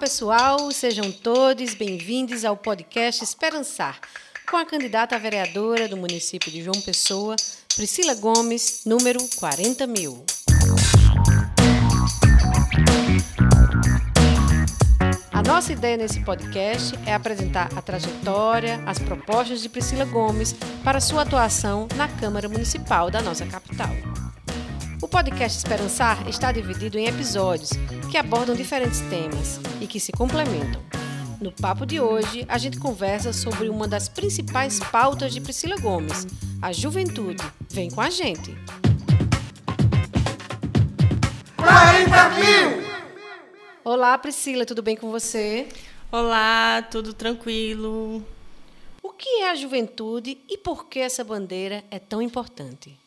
pessoal, sejam todos bem-vindos ao podcast Esperançar, com a candidata a vereadora do município de João Pessoa, Priscila Gomes, número 40 mil. A nossa ideia nesse podcast é apresentar a trajetória, as propostas de Priscila Gomes para sua atuação na Câmara Municipal da nossa capital. O podcast Esperançar está dividido em episódios que abordam diferentes temas e que se complementam. No papo de hoje, a gente conversa sobre uma das principais pautas de Priscila Gomes, a juventude. Vem com a gente! 40 mil! Olá, Priscila, tudo bem com você? Olá, tudo tranquilo. O que é a juventude e por que essa bandeira é tão importante?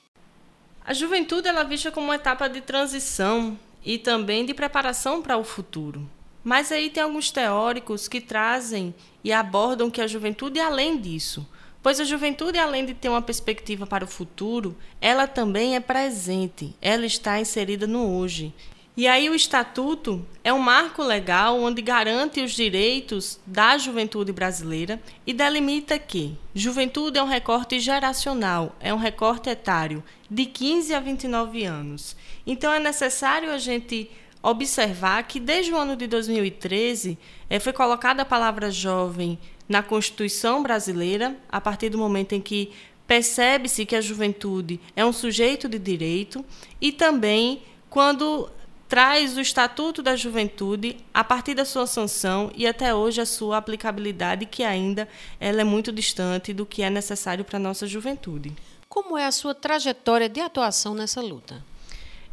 A juventude ela é vista como uma etapa de transição e também de preparação para o futuro. Mas aí tem alguns teóricos que trazem e abordam que a juventude é além disso. Pois a juventude, além de ter uma perspectiva para o futuro, ela também é presente, ela está inserida no hoje. E aí o estatuto é um marco legal onde garante os direitos da juventude brasileira e delimita que juventude é um recorte geracional, é um recorte etário de 15 a 29 anos. Então é necessário a gente observar que desde o ano de 2013 é, foi colocada a palavra jovem na Constituição brasileira, a partir do momento em que percebe-se que a juventude é um sujeito de direito e também quando traz o Estatuto da Juventude a partir da sua sanção e até hoje a sua aplicabilidade, que ainda ela é muito distante do que é necessário para a nossa juventude. Como é a sua trajetória de atuação nessa luta?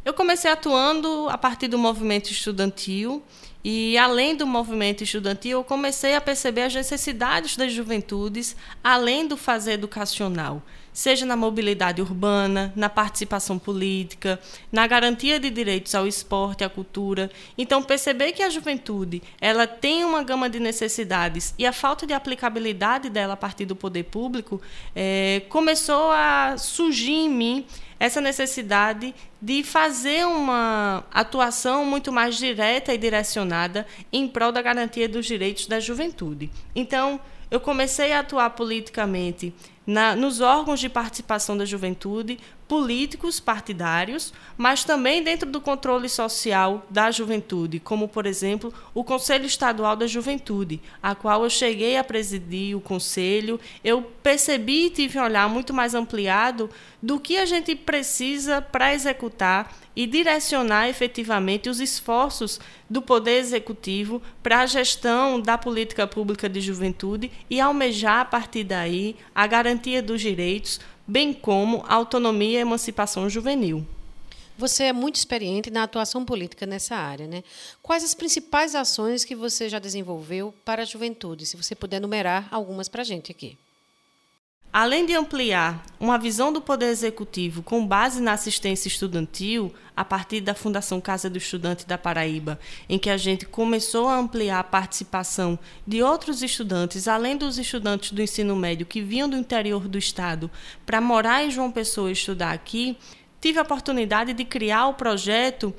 Eu comecei atuando a partir do movimento estudantil e, além do movimento estudantil, eu comecei a perceber as necessidades das juventudes, além do fazer educacional seja na mobilidade urbana, na participação política, na garantia de direitos ao esporte, à cultura. Então, perceber que a juventude ela tem uma gama de necessidades e a falta de aplicabilidade dela a partir do poder público é, começou a surgir em mim essa necessidade de fazer uma atuação muito mais direta e direcionada em prol da garantia dos direitos da juventude. Então, eu comecei a atuar politicamente na, nos órgãos de participação da juventude, políticos partidários, mas também dentro do controle social da juventude, como, por exemplo, o Conselho Estadual da Juventude, a qual eu cheguei a presidir o conselho. Eu percebi e tive um olhar muito mais ampliado do que a gente precisa para executar e direcionar efetivamente os esforços do Poder Executivo para a gestão da política pública de juventude e almejar, a partir daí, a garantia dos direitos bem como autonomia e emancipação juvenil. Você é muito experiente na atuação política nessa área, né? Quais as principais ações que você já desenvolveu para a juventude? Se você puder numerar algumas para a gente aqui. Além de ampliar uma visão do Poder Executivo com base na assistência estudantil, a partir da Fundação Casa do Estudante da Paraíba, em que a gente começou a ampliar a participação de outros estudantes, além dos estudantes do ensino médio que vinham do interior do estado para morar em João Pessoa e estudar aqui, tive a oportunidade de criar o projeto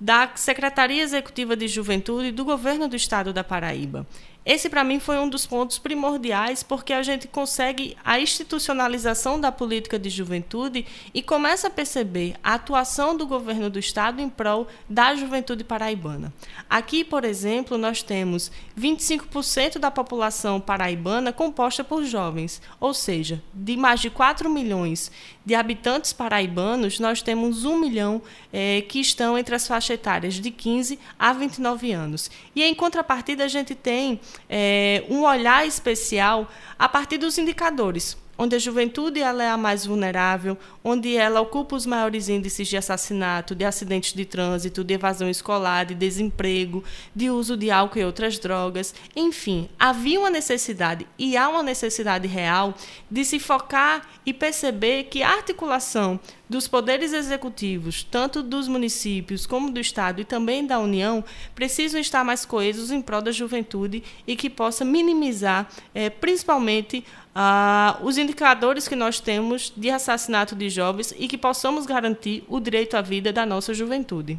da Secretaria Executiva de Juventude do Governo do Estado da Paraíba. Esse, para mim, foi um dos pontos primordiais, porque a gente consegue a institucionalização da política de juventude e começa a perceber a atuação do governo do Estado em prol da juventude paraibana. Aqui, por exemplo, nós temos 25% da população paraibana composta por jovens, ou seja, de mais de 4 milhões de habitantes paraibanos, nós temos 1 milhão é, que estão entre as faixas etárias de 15 a 29 anos. E, em contrapartida, a gente tem é, um olhar especial a partir dos indicadores onde a juventude ela é a mais vulnerável, onde ela ocupa os maiores índices de assassinato, de acidentes de trânsito, de evasão escolar, de desemprego, de uso de álcool e outras drogas. Enfim, havia uma necessidade e há uma necessidade real de se focar e perceber que a articulação dos poderes executivos, tanto dos municípios como do Estado e também da União, precisam estar mais coesos em prol da juventude e que possa minimizar, é, principalmente, ah, os indicadores que nós temos de assassinato de jovens e que possamos garantir o direito à vida da nossa juventude.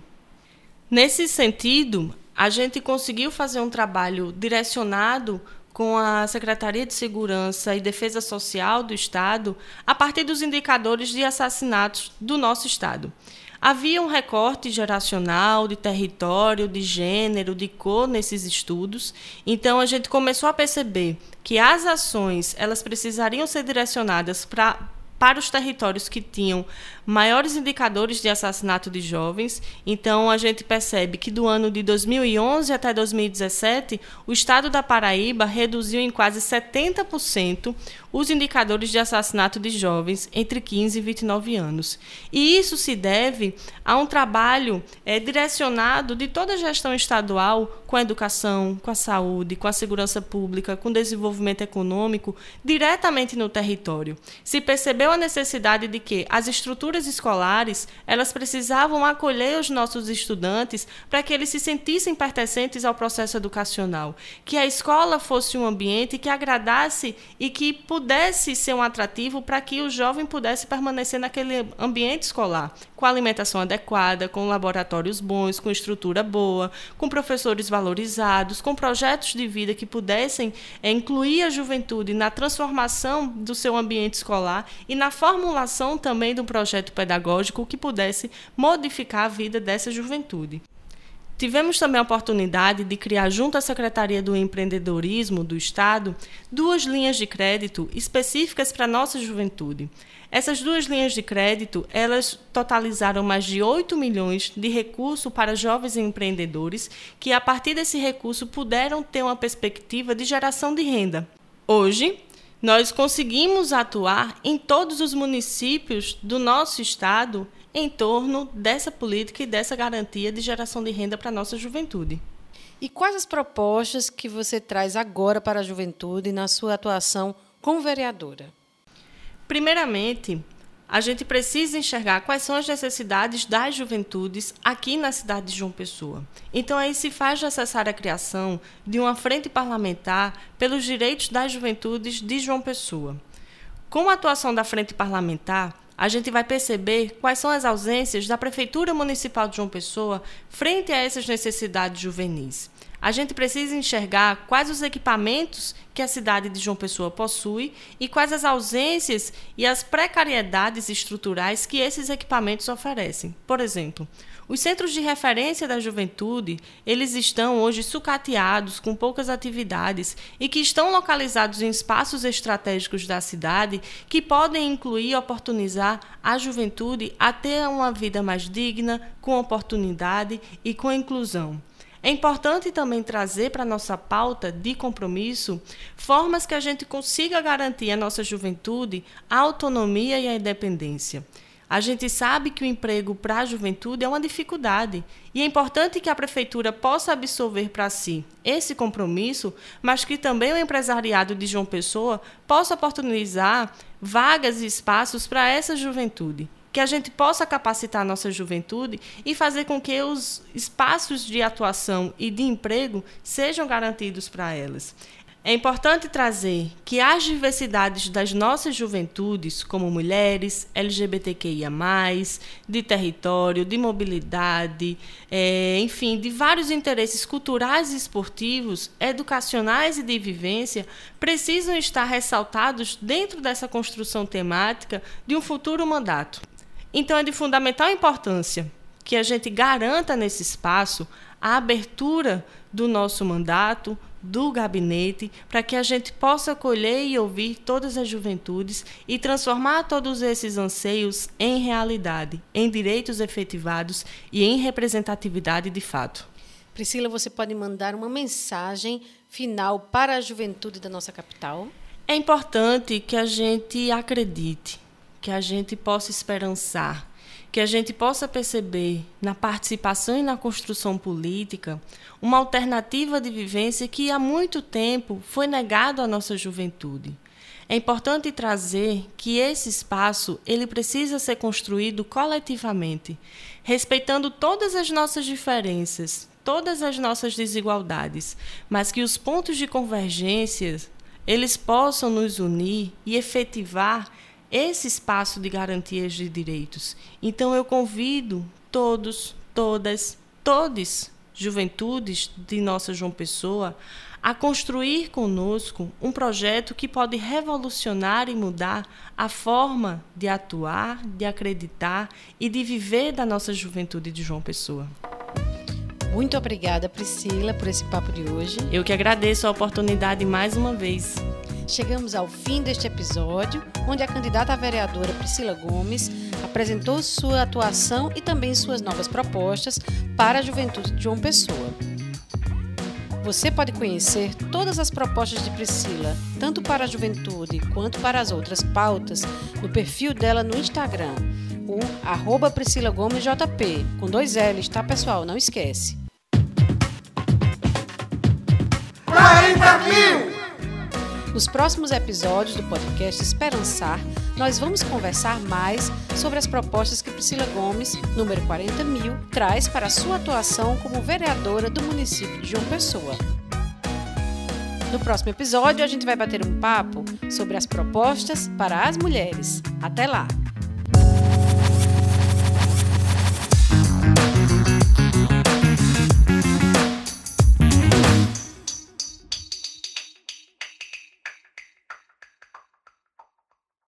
Nesse sentido, a gente conseguiu fazer um trabalho direcionado com a Secretaria de Segurança e Defesa Social do Estado a partir dos indicadores de assassinatos do nosso Estado. Havia um recorte geracional de território, de gênero, de cor nesses estudos. Então a gente começou a perceber que as ações elas precisariam ser direcionadas para para os territórios que tinham maiores indicadores de assassinato de jovens. Então, a gente percebe que do ano de 2011 até 2017, o estado da Paraíba reduziu em quase 70% os indicadores de assassinato de jovens entre 15 e 29 anos. E isso se deve a um trabalho é, direcionado de toda a gestão estadual com a educação, com a saúde, com a segurança pública, com o desenvolvimento econômico, diretamente no território. Se percebeu a necessidade de que as estruturas escolares elas precisavam acolher os nossos estudantes para que eles se sentissem pertencentes ao processo educacional, que a escola fosse um ambiente que agradasse e que pudesse pudesse ser um atrativo para que o jovem pudesse permanecer naquele ambiente escolar, com alimentação adequada, com laboratórios bons, com estrutura boa, com professores valorizados, com projetos de vida que pudessem é, incluir a juventude na transformação do seu ambiente escolar e na formulação também de um projeto pedagógico que pudesse modificar a vida dessa juventude. Tivemos também a oportunidade de criar, junto à Secretaria do Empreendedorismo do Estado, duas linhas de crédito específicas para a nossa juventude. Essas duas linhas de crédito, elas totalizaram mais de 8 milhões de recurso para jovens empreendedores que, a partir desse recurso, puderam ter uma perspectiva de geração de renda. Hoje, nós conseguimos atuar em todos os municípios do nosso estado em torno dessa política e dessa garantia de geração de renda para a nossa juventude. E quais as propostas que você traz agora para a juventude na sua atuação como vereadora? Primeiramente, a gente precisa enxergar quais são as necessidades das juventudes aqui na cidade de João Pessoa. Então, aí se faz necessária a criação de uma frente parlamentar pelos direitos das juventudes de João Pessoa. Com a atuação da frente parlamentar, a gente vai perceber quais são as ausências da Prefeitura Municipal de João Pessoa frente a essas necessidades juvenis. A gente precisa enxergar quais os equipamentos que a cidade de João Pessoa possui e quais as ausências e as precariedades estruturais que esses equipamentos oferecem. Por exemplo, os centros de referência da juventude, eles estão hoje sucateados, com poucas atividades e que estão localizados em espaços estratégicos da cidade que podem incluir e oportunizar a juventude a ter uma vida mais digna, com oportunidade e com inclusão. É importante também trazer para a nossa pauta de compromisso formas que a gente consiga garantir à nossa juventude a autonomia e a independência. A gente sabe que o emprego para a juventude é uma dificuldade e é importante que a prefeitura possa absorver para si esse compromisso, mas que também o empresariado de João Pessoa possa oportunizar vagas e espaços para essa juventude. Que a gente possa capacitar a nossa juventude e fazer com que os espaços de atuação e de emprego sejam garantidos para elas. É importante trazer que as diversidades das nossas juventudes, como mulheres, LGBTQIA, de território, de mobilidade, é, enfim, de vários interesses culturais e esportivos, educacionais e de vivência, precisam estar ressaltados dentro dessa construção temática de um futuro mandato. Então, é de fundamental importância que a gente garanta nesse espaço a abertura do nosso mandato, do gabinete, para que a gente possa acolher e ouvir todas as juventudes e transformar todos esses anseios em realidade, em direitos efetivados e em representatividade de fato. Priscila, você pode mandar uma mensagem final para a juventude da nossa capital? É importante que a gente acredite, que a gente possa esperançar, que a gente possa perceber na participação e na construção política uma alternativa de vivência que há muito tempo foi negado à nossa juventude. É importante trazer que esse espaço ele precisa ser construído coletivamente, respeitando todas as nossas diferenças, todas as nossas desigualdades, mas que os pontos de convergência eles possam nos unir e efetivar esse espaço de garantias de direitos. Então eu convido todos, todas, todos juventudes de nossa João Pessoa a construir conosco um projeto que pode revolucionar e mudar a forma de atuar, de acreditar e de viver da nossa juventude de João Pessoa. Muito obrigada, Priscila, por esse papo de hoje. Eu que agradeço a oportunidade mais uma vez. Chegamos ao fim deste episódio, onde a candidata a vereadora Priscila Gomes apresentou sua atuação e também suas novas propostas para a juventude de João Pessoa. Você pode conhecer todas as propostas de Priscila, tanto para a juventude quanto para as outras pautas, no perfil dela no Instagram, o arroba Priscila Gomes JP, com dois L's, tá pessoal? Não esquece. 40 mil! Nos próximos episódios do podcast Esperançar, nós vamos conversar mais sobre as propostas que Priscila Gomes, número 40 mil, traz para a sua atuação como vereadora do município de João Pessoa. No próximo episódio, a gente vai bater um papo sobre as propostas para as mulheres. Até lá!